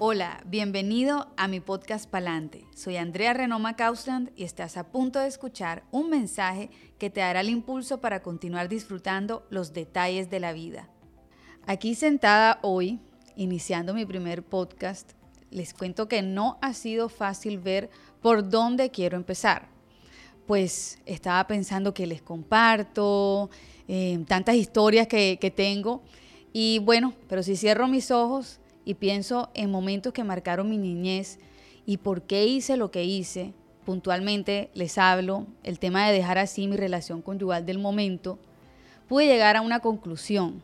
Hola, bienvenido a mi podcast Palante. Soy Andrea Renoma Kausland y estás a punto de escuchar un mensaje que te dará el impulso para continuar disfrutando los detalles de la vida. Aquí sentada hoy, iniciando mi primer podcast, les cuento que no ha sido fácil ver por dónde quiero empezar. Pues estaba pensando que les comparto eh, tantas historias que tengo y bueno, pero si cierro mis ojos y pienso en momentos que marcaron mi niñez y por qué hice lo que hice, puntualmente les hablo el tema de dejar así mi relación conyugal del momento, pude llegar a una conclusión.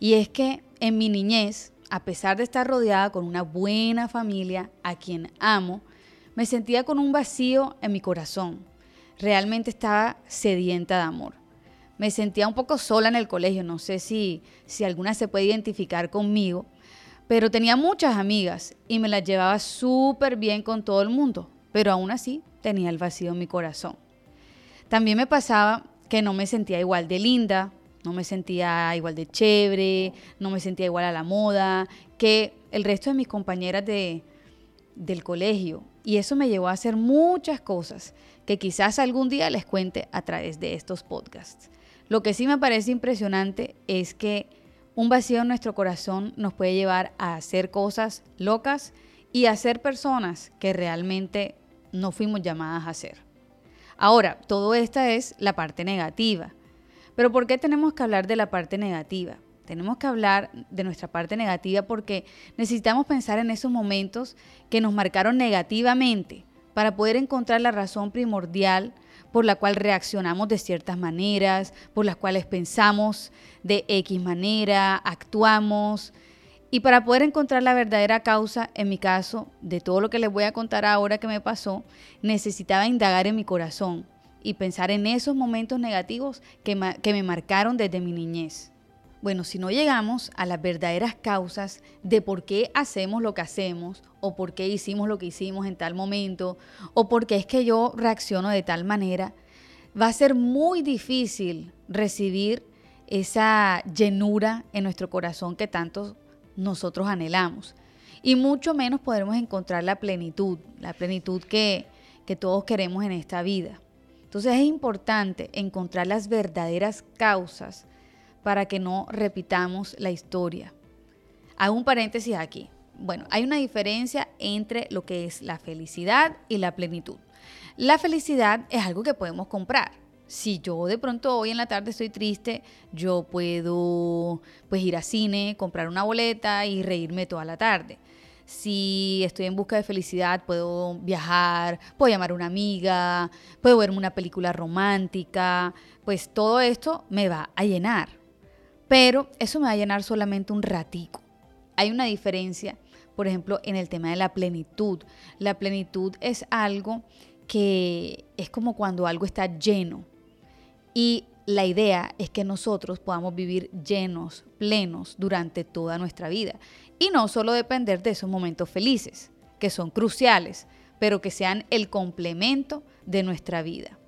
Y es que en mi niñez, a pesar de estar rodeada con una buena familia a quien amo, me sentía con un vacío en mi corazón. Realmente estaba sedienta de amor. Me sentía un poco sola en el colegio, no sé si, si alguna se puede identificar conmigo, pero tenía muchas amigas y me las llevaba súper bien con todo el mundo, pero aún así tenía el vacío en mi corazón. También me pasaba que no me sentía igual de linda, no me sentía igual de chévere, no me sentía igual a la moda que el resto de mis compañeras de, del colegio. Y eso me llevó a hacer muchas cosas que quizás algún día les cuente a través de estos podcasts. Lo que sí me parece impresionante es que un vacío en nuestro corazón nos puede llevar a hacer cosas locas y a ser personas que realmente no fuimos llamadas a ser. Ahora, todo esta es la parte negativa. Pero ¿por qué tenemos que hablar de la parte negativa? Tenemos que hablar de nuestra parte negativa porque necesitamos pensar en esos momentos que nos marcaron negativamente para poder encontrar la razón primordial por la cual reaccionamos de ciertas maneras, por las cuales pensamos de X manera, actuamos. Y para poder encontrar la verdadera causa, en mi caso, de todo lo que les voy a contar ahora que me pasó, necesitaba indagar en mi corazón y pensar en esos momentos negativos que, que me marcaron desde mi niñez. Bueno, si no llegamos a las verdaderas causas de por qué hacemos lo que hacemos, o por qué hicimos lo que hicimos en tal momento, o por qué es que yo reacciono de tal manera, va a ser muy difícil recibir esa llenura en nuestro corazón que tanto nosotros anhelamos. Y mucho menos podremos encontrar la plenitud, la plenitud que, que todos queremos en esta vida. Entonces es importante encontrar las verdaderas causas para que no repitamos la historia. Hago un paréntesis aquí. Bueno, hay una diferencia entre lo que es la felicidad y la plenitud. La felicidad es algo que podemos comprar. Si yo de pronto hoy en la tarde estoy triste, yo puedo pues ir a cine, comprar una boleta y reírme toda la tarde. Si estoy en busca de felicidad, puedo viajar, puedo llamar a una amiga, puedo verme una película romántica, pues todo esto me va a llenar pero eso me va a llenar solamente un ratico. Hay una diferencia, por ejemplo, en el tema de la plenitud. La plenitud es algo que es como cuando algo está lleno. Y la idea es que nosotros podamos vivir llenos, plenos durante toda nuestra vida. Y no solo depender de esos momentos felices, que son cruciales, pero que sean el complemento de nuestra vida.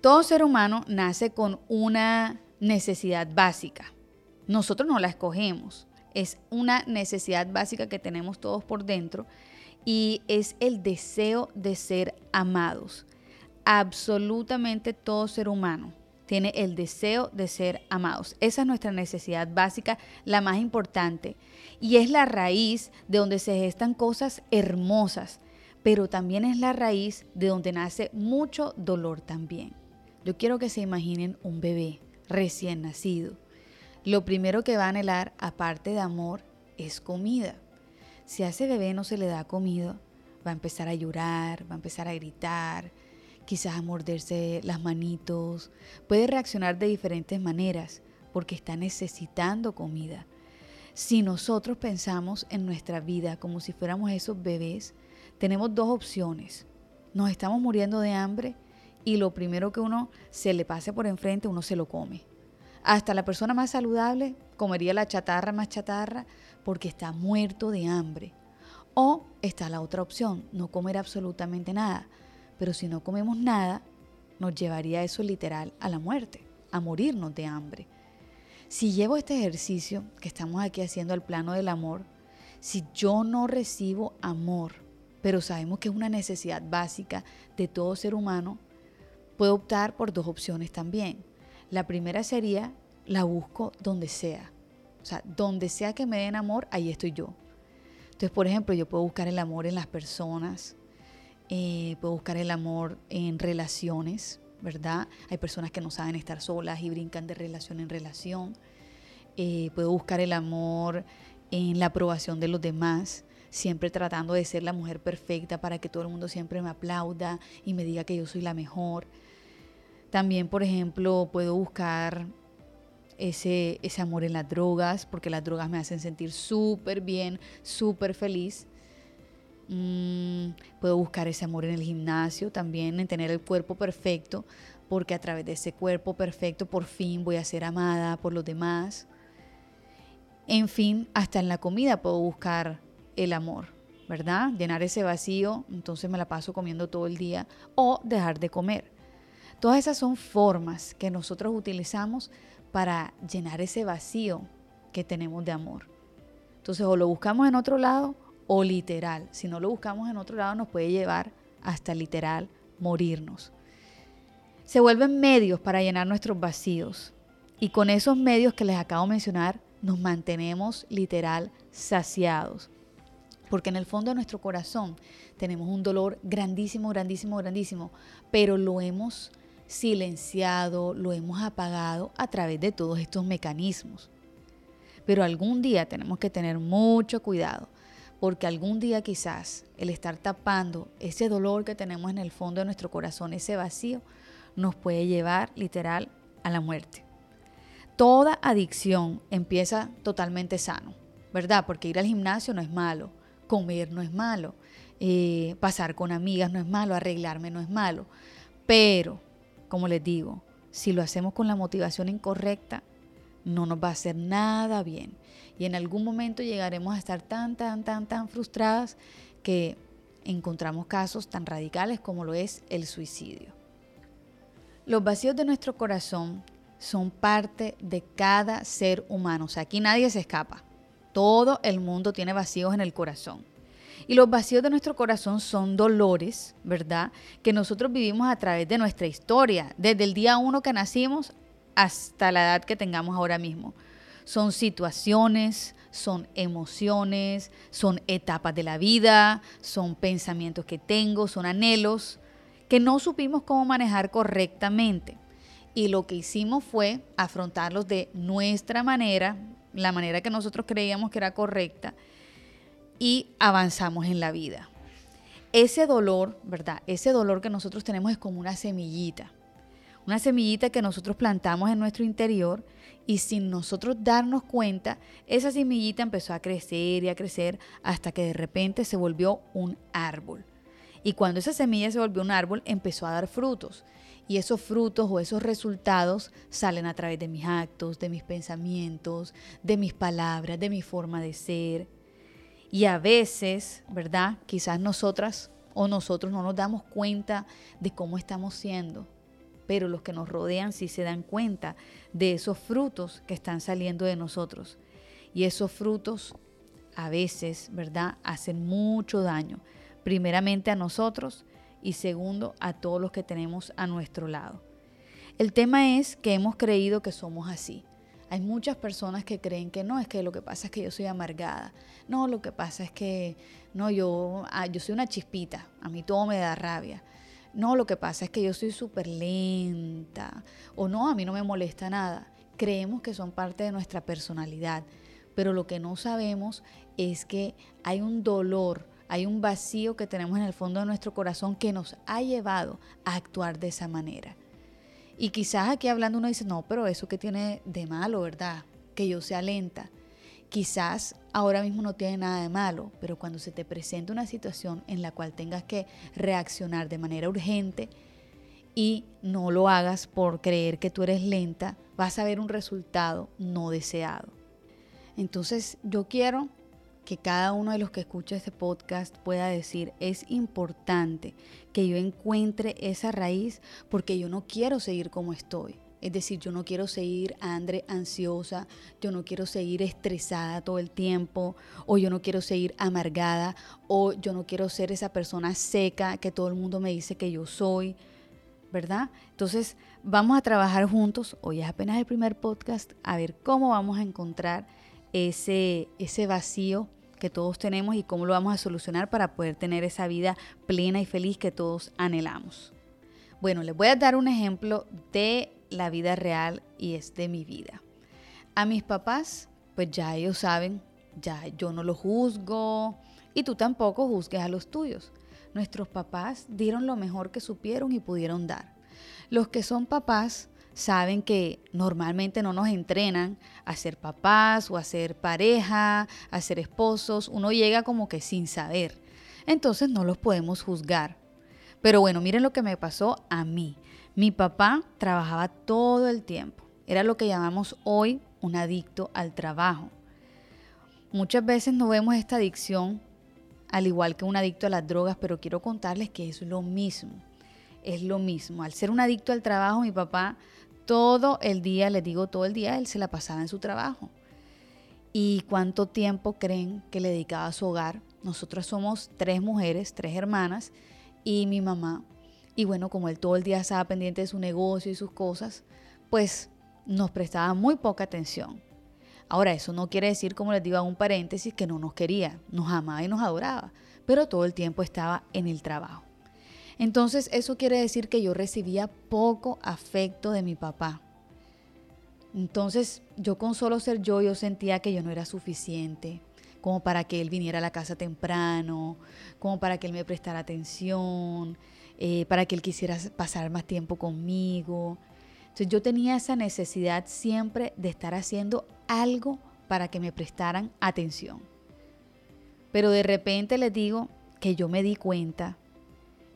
Todo ser humano nace con una necesidad básica, nosotros no la escogemos. Es una necesidad básica que tenemos todos por dentro y es el deseo de ser amados. Absolutamente todo ser humano tiene el deseo de ser amados. Esa es nuestra necesidad básica, la más importante. Y es la raíz de donde se gestan cosas hermosas, pero también es la raíz de donde nace mucho dolor también. Yo quiero que se imaginen un bebé recién nacido lo primero que va a anhelar, aparte de amor, es comida. Si a ese bebé no se le da comida, va a empezar a llorar, va a empezar a gritar, quizás a morderse las manitos, puede reaccionar de diferentes maneras porque está necesitando comida. Si nosotros pensamos en nuestra vida como si fuéramos esos bebés, tenemos dos opciones. Nos estamos muriendo de hambre y lo primero que uno se le pase por enfrente, uno se lo come. Hasta la persona más saludable comería la chatarra más chatarra porque está muerto de hambre. O está la otra opción, no comer absolutamente nada. Pero si no comemos nada, nos llevaría eso literal a la muerte, a morirnos de hambre. Si llevo este ejercicio que estamos aquí haciendo al plano del amor, Si yo no recibo amor, pero sabemos que es una necesidad básica de todo ser humano, puedo optar por dos opciones también. La primera sería, la busco donde sea. O sea, donde sea que me den amor, ahí estoy yo. Entonces, por ejemplo, yo puedo buscar el amor en las personas, eh, puedo buscar el amor en relaciones, ¿verdad? Hay personas que no saben estar solas y brincan de relación en relación. Eh, puedo buscar el amor en la aprobación de los demás, siempre tratando de ser la mujer perfecta para que todo el mundo siempre me aplauda y me diga que yo soy la mejor. También, por ejemplo, puedo buscar ese, ese amor en las drogas, porque las drogas me hacen sentir súper bien, súper feliz. Mm, puedo buscar ese amor en el gimnasio también, en tener el cuerpo perfecto, porque a través de ese cuerpo perfecto por fin voy a ser amada por los demás. En fin, hasta en la comida puedo buscar el amor, ¿verdad? Llenar ese vacío, entonces me la paso comiendo todo el día, o dejar de comer. Todas esas son formas que nosotros utilizamos para llenar ese vacío que tenemos de amor. Entonces o lo buscamos en otro lado o literal. Si no lo buscamos en otro lado nos puede llevar hasta literal morirnos. Se vuelven medios para llenar nuestros vacíos. Y con esos medios que les acabo de mencionar, nos mantenemos literal saciados. Porque en el fondo de nuestro corazón tenemos un dolor grandísimo, grandísimo, grandísimo, pero lo hemos silenciado, lo hemos apagado a través de todos estos mecanismos. Pero algún día tenemos que tener mucho cuidado, porque algún día quizás el estar tapando ese dolor que tenemos en el fondo de nuestro corazón, ese vacío, nos puede llevar literal a la muerte toda adicción empieza totalmente sano, ¿verdad? Porque ir al gimnasio no es malo, comer no es malo, eh, pasar con amigas no es malo, arreglarme no es malo. Pero, como les digo, si lo hacemos con la motivación incorrecta, no nos va a hacer nada bien. Y en algún momento llegaremos a estar tan, tan, tan, tan frustradas que encontramos casos tan radicales como lo es el suicidio. Los vacíos de nuestro corazón son parte de cada ser humano. O sea, aquí nadie se escapa. Todo el mundo tiene vacíos en el corazón. Y los vacíos de nuestro corazón son dolores, ¿verdad? Que nosotros vivimos a través de nuestra historia, desde el día uno que nacimos hasta la edad que tengamos ahora mismo. Son situaciones, son emociones, son etapas de la vida, son pensamientos que tengo, son anhelos que no supimos cómo manejar correctamente y lo que hicimos fue afrontarlos de nuestra manera, la manera que nosotros creíamos que era correcta, y avanzamos en la vida. Ese dolor, ¿verdad? Ese dolor que nosotros tenemos es como una semillita. Una semillita que nosotros plantamos en nuestro interior y sin nosotros darnos cuenta, esa semillita empezó a crecer y a crecer hasta que de repente se volvió un árbol. Y cuando esa semilla se volvió un árbol, empezó a dar frutos. Y esos frutos o esos resultados salen a través de mis actos, de mis pensamientos, de mis palabras, de mi forma de ser. Y a veces, ¿verdad? Quizás nosotras o nosotros no nos damos cuenta de cómo estamos siendo, pero los que nos rodean sí se dan cuenta de esos frutos que están saliendo de nosotros. Y esos frutos a veces, ¿verdad? Hacen mucho daño, primeramente a nosotros y segundo a todos los que tenemos a nuestro lado. El tema es que hemos creído que somos así. Hay muchas personas que creen que no, es que lo que pasa es que yo soy amargada. No, lo que pasa es que no, yo, ah, yo soy una chispita, a mí todo me da rabia. No, lo que pasa es que yo soy súper lenta. O no, a mí no me molesta nada. Creemos que son parte de nuestra personalidad, pero lo que no sabemos es que hay un dolor hay un vacío que tenemos en el fondo de nuestro corazón que nos ha llevado a actuar de esa manera. Y quizás aquí hablando uno dice, no, pero eso que tiene de malo, ¿verdad? Que yo sea lenta. Quizás ahora mismo no tiene nada de malo, pero cuando se te presenta una situación en la cual tengas que reaccionar de manera urgente y no lo hagas por creer que tú eres lenta, vas a ver un resultado no deseado. Entonces yo quiero que cada uno de los que escucha este podcast pueda decir, es importante que yo encuentre esa raíz porque yo no quiero seguir como estoy. Es decir, yo no quiero seguir Andre ansiosa, yo no quiero seguir estresada todo el tiempo, o yo no quiero seguir amargada, o yo no quiero ser esa persona seca que todo el mundo me dice que yo soy, ¿verdad? Entonces, vamos a trabajar juntos, hoy es apenas el primer podcast, a ver cómo vamos a encontrar ese, ese vacío que todos tenemos y cómo lo vamos a solucionar para poder tener esa vida plena y feliz que todos anhelamos. Bueno, les voy a dar un ejemplo de la vida real y es de mi vida. A mis papás, pues ya ellos saben, ya yo no los juzgo y tú tampoco juzgues a los tuyos. Nuestros papás dieron lo mejor que supieron y pudieron dar. Los que son papás saben que normalmente no nos entrenan a ser papás o a ser pareja, a ser esposos. Uno llega como que sin saber. Entonces no los podemos juzgar. Pero bueno, miren lo que me pasó a mí. Mi papá trabajaba todo el tiempo. Era lo que llamamos hoy un adicto al trabajo. Muchas veces no vemos esta adicción al igual que un adicto a las drogas, pero quiero contarles que es lo mismo. Es lo mismo. Al ser un adicto al trabajo, mi papá todo el día, les digo todo el día, él se la pasaba en su trabajo. ¿Y cuánto tiempo creen que le dedicaba a su hogar? Nosotras somos tres mujeres, tres hermanas y mi mamá. Y bueno, como él todo el día estaba pendiente de su negocio y sus cosas, pues nos prestaba muy poca atención. Ahora, eso no quiere decir, como les digo a un paréntesis, que no nos quería, nos amaba y nos adoraba, pero todo el tiempo estaba en el trabajo. Entonces eso quiere decir que yo recibía poco afecto de mi papá. Entonces yo con solo ser yo, yo sentía que yo no era suficiente como para que él viniera a la casa temprano, como para que él me prestara atención, eh, para que él quisiera pasar más tiempo conmigo. Entonces yo tenía esa necesidad siempre de estar haciendo algo para que me prestaran atención. Pero de repente les digo que yo me di cuenta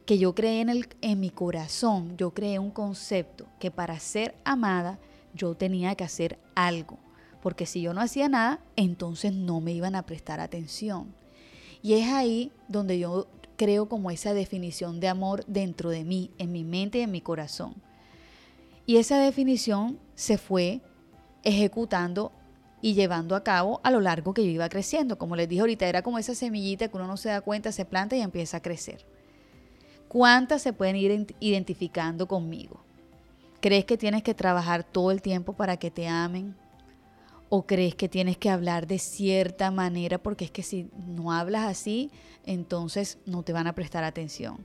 que yo creé en, el, en mi corazón, yo creé un concepto que para ser amada yo tenía que hacer algo, porque si yo no hacía nada, entonces no me iban a prestar atención. Y es ahí donde yo creo como esa definición de amor dentro de mí, en mi mente y en mi corazón. Y esa definición se fue ejecutando y llevando a cabo a lo largo que yo iba creciendo. Como les dije ahorita, era como esa semillita que uno no se da cuenta, se planta y empieza a crecer. ¿Cuántas se pueden ir identificando conmigo? ¿Crees que tienes que trabajar todo el tiempo para que te amen? ¿O crees que tienes que hablar de cierta manera? Porque es que si no hablas así, entonces no te van a prestar atención.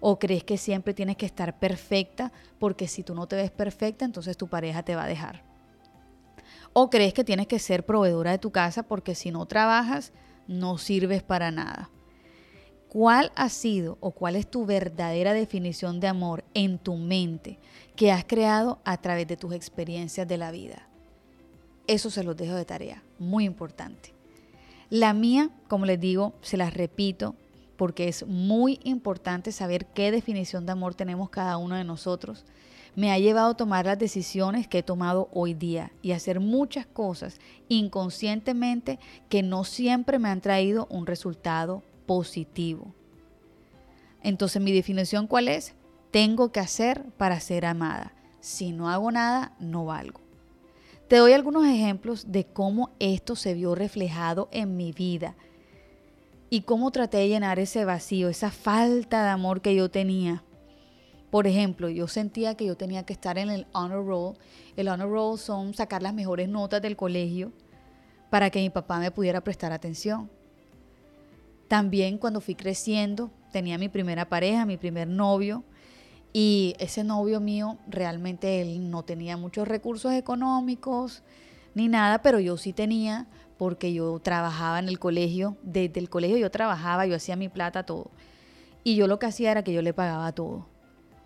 ¿O crees que siempre tienes que estar perfecta? Porque si tú no te ves perfecta, entonces tu pareja te va a dejar. ¿O crees que tienes que ser proveedora de tu casa porque si no trabajas, no sirves para nada? ¿Cuál ha sido o cuál es tu verdadera definición de amor en tu mente que has creado a través de tus experiencias de la vida? Eso se los dejo de tarea, muy importante. La mía, como les digo, se las repito porque es muy importante saber qué definición de amor tenemos cada uno de nosotros. Me ha llevado a tomar las decisiones que he tomado hoy día y hacer muchas cosas inconscientemente que no siempre me han traído un resultado positivo. Entonces mi definición cuál es? Tengo que hacer para ser amada. Si no hago nada, no valgo. Te doy algunos ejemplos de cómo esto se vio reflejado en mi vida y cómo traté de llenar ese vacío, esa falta de amor que yo tenía. Por ejemplo, yo sentía que yo tenía que estar en el honor roll. El honor roll son sacar las mejores notas del colegio para que mi papá me pudiera prestar atención. También cuando fui creciendo, tenía mi primera pareja, mi primer novio, y ese novio mío realmente él no tenía muchos recursos económicos ni nada, pero yo sí tenía porque yo trabajaba en el colegio, desde el colegio yo trabajaba, yo hacía mi plata, todo. Y yo lo que hacía era que yo le pagaba todo.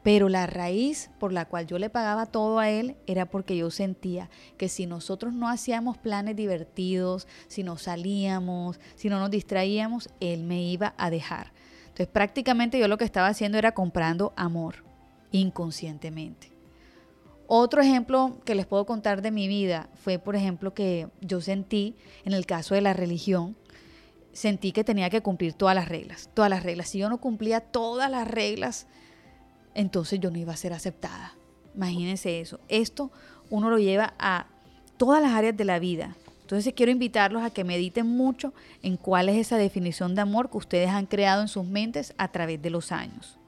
Pero la raíz por la cual yo le pagaba todo a él era porque yo sentía que si nosotros no hacíamos planes divertidos, si no salíamos, si no nos distraíamos, él me iba a dejar. Entonces prácticamente yo lo que estaba haciendo era comprando amor inconscientemente. Otro ejemplo que les puedo contar de mi vida fue, por ejemplo, que yo sentí, en el caso de la religión, sentí que tenía que cumplir todas las reglas, todas las reglas. Si yo no cumplía todas las reglas, entonces yo no iba a ser aceptada. Imagínense eso. Esto uno lo lleva a todas las áreas de la vida. Entonces quiero invitarlos a que mediten mucho en cuál es esa definición de amor que ustedes han creado en sus mentes a través de los años.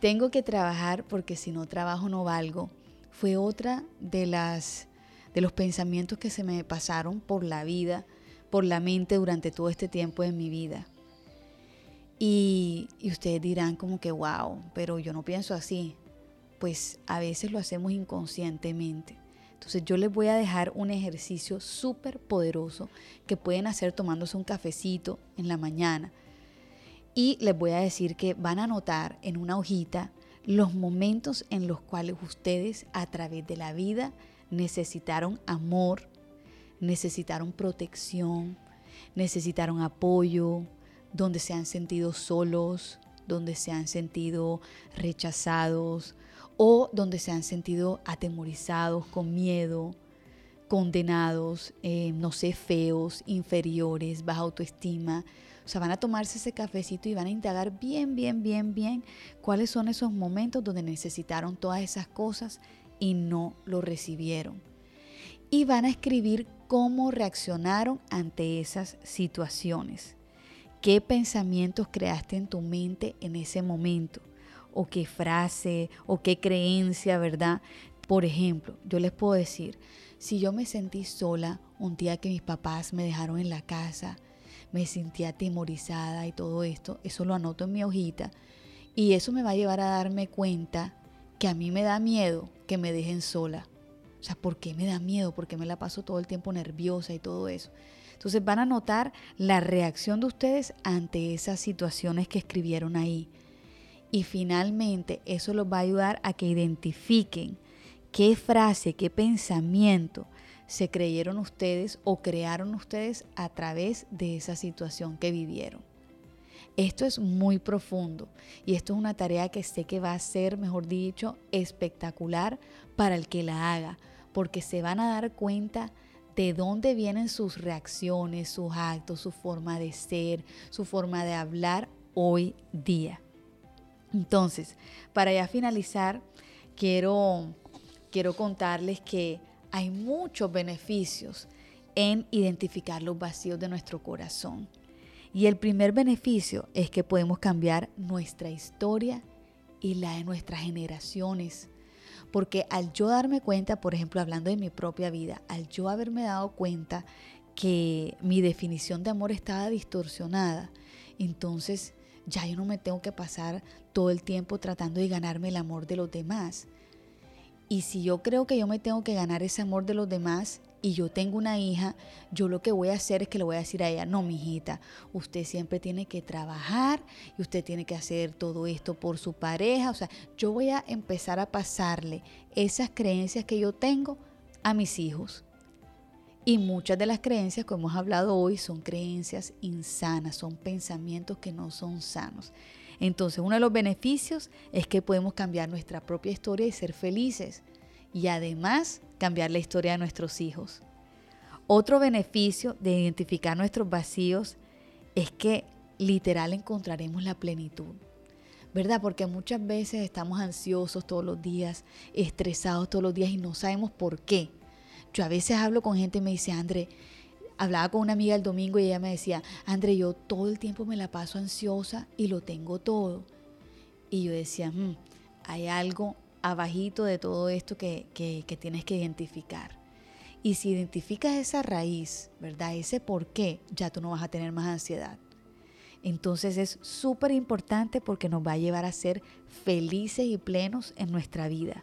Tengo que trabajar porque si no trabajo no valgo. Fue otra de las de los pensamientos que se me pasaron por la vida, por la mente durante todo este tiempo de mi vida. Y, ustedes dirán como que, wow, pero yo no pienso así. Pues a veces lo hacemos inconscientemente. Entonces yo les voy a dejar un ejercicio súper poderoso que pueden hacer tomándose un cafecito en la mañana. Y les voy a decir que van a anotar en una hojita los momentos en los cuales ustedes a través de la vida necesitaron amor, necesitaron protección, necesitaron apoyo, donde se han sentido solos, donde se han sentido rechazados o donde se han sentido atemorizados, con miedo, condenados, eh, no sé, feos, inferiores, baja autoestima. O sea, van a tomarse ese cafecito y van a indagar bien, bien, bien, bien cuáles son esos momentos donde necesitaron todas esas cosas y no lo recibieron. Y van a escribir cómo reaccionaron ante esas situaciones. ¿Qué pensamientos creaste en tu mente en ese momento? ¿O qué frase o qué creencia, verdad? Por ejemplo, yo les puedo decir, si yo me sentí sola un día que mis papás me dejaron en la casa, me sentía atemorizada y todo esto, eso lo anoto en mi hojita y eso me va a llevar a darme cuenta que a mí me da miedo que me dejen sola. O sea, ¿por qué me da miedo? Porque me la paso todo el tiempo nerviosa y todo eso. Entonces van a notar la reacción de ustedes ante esas situaciones que escribieron ahí. Y finalmente eso los va a ayudar a que identifiquen qué frase, qué pensamiento se creyeron ustedes o crearon ustedes a través de esa situación que vivieron. Esto es muy profundo y esto es una tarea que sé que va a ser, mejor dicho, espectacular para el que la haga, porque se van a dar cuenta de dónde vienen sus reacciones, sus actos, su forma de ser, su forma de hablar hoy día. Entonces, para ya finalizar, quiero, quiero contarles que hay muchos beneficios en identificar los vacíos de nuestro corazón. Y el primer beneficio es que podemos cambiar nuestra historia y la de nuestras generaciones. Porque al yo darme cuenta, por ejemplo, hablando de mi propia vida, al yo haberme dado cuenta que mi definición de amor estaba distorsionada, entonces ya yo no me tengo que pasar todo el tiempo tratando de ganarme el amor de los demás. Y si yo creo que yo me tengo que ganar ese amor de los demás, y yo tengo una hija, yo lo que voy a hacer es que le voy a decir a ella, no, mi hijita, usted siempre tiene que trabajar y usted tiene que hacer todo esto por su pareja. O sea, yo voy a empezar a pasarle esas creencias que yo tengo a mis hijos. Y muchas de las creencias que hemos hablado hoy son creencias insanas, son pensamientos que no son sanos. Entonces, uno de los beneficios es que podemos cambiar nuestra propia historia y ser felices y además cambiar la historia de nuestros hijos. Otro beneficio de identificar nuestros vacíos es que literal encontraremos la plenitud. ¿Verdad? Porque muchas veces estamos ansiosos todos los días, estresados todos los días y no sabemos por qué. Yo a veces hablo con gente y me dice, André, hablaba con una amiga el domingo y ella me decía, André, yo todo el tiempo me la paso ansiosa y lo tengo todo. Y yo decía, mm, hay algo abajito de todo esto que, tienes que identificar. Y si identificas esa raíz, ¿verdad? Ese por qué, ya tú no vas a tener más ansiedad. Entonces es súper importante porque nos va a llevar a ser felices y plenos en nuestra vida.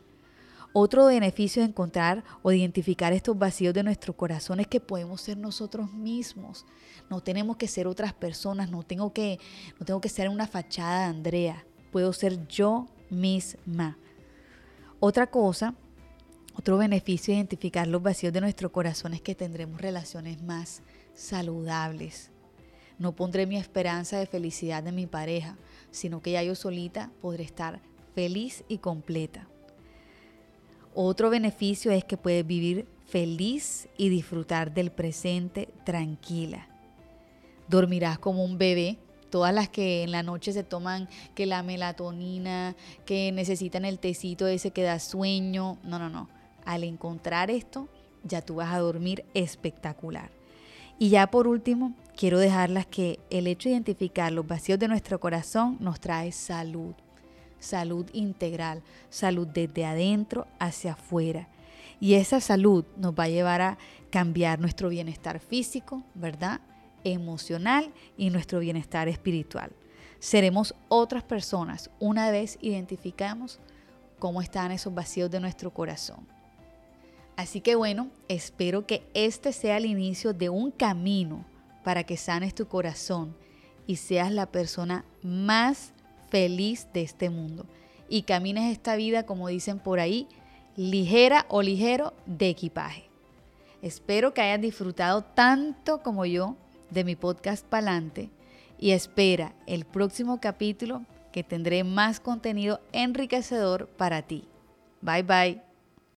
Otro beneficio de encontrar o de identificar estos vacíos de nuestro corazón es que podemos ser nosotros mismos. No tenemos que ser otras personas, no tengo que, no tengo que ser una fachada de Andrea. Puedo ser yo misma. Otra cosa, otro beneficio de identificar los vacíos de nuestro corazón es que tendremos relaciones más saludables. No pondré mi esperanza de felicidad de mi pareja, sino que ya yo solita podré estar feliz y completa. Otro beneficio es que puedes vivir feliz y disfrutar del presente tranquila. Dormirás como un bebé todas las que en la noche se toman que la melatonina, que necesitan el tecito ese que da sueño. No, no, no. Al encontrar esto, ya tú vas a dormir espectacular. Y ya por último, quiero dejarlas que el hecho de identificar los vacíos de nuestro corazón nos trae salud, salud integral, salud desde adentro hacia afuera. Y esa salud nos va a llevar a cambiar nuestro bienestar físico, ¿verdad? Emocional y nuestro bienestar espiritual. Seremos otras personas una vez identificamos cómo están esos vacíos de nuestro corazón. Así que bueno, espero que este sea el inicio de un camino para que sanes tu corazón y seas la persona más feliz de este mundo y camines esta vida, como dicen por ahí, ligera o ligero de equipaje. Espero que hayas disfrutado tanto como yo de mi podcast Palante y espera el próximo capítulo que tendré más contenido enriquecedor para ti. Bye bye.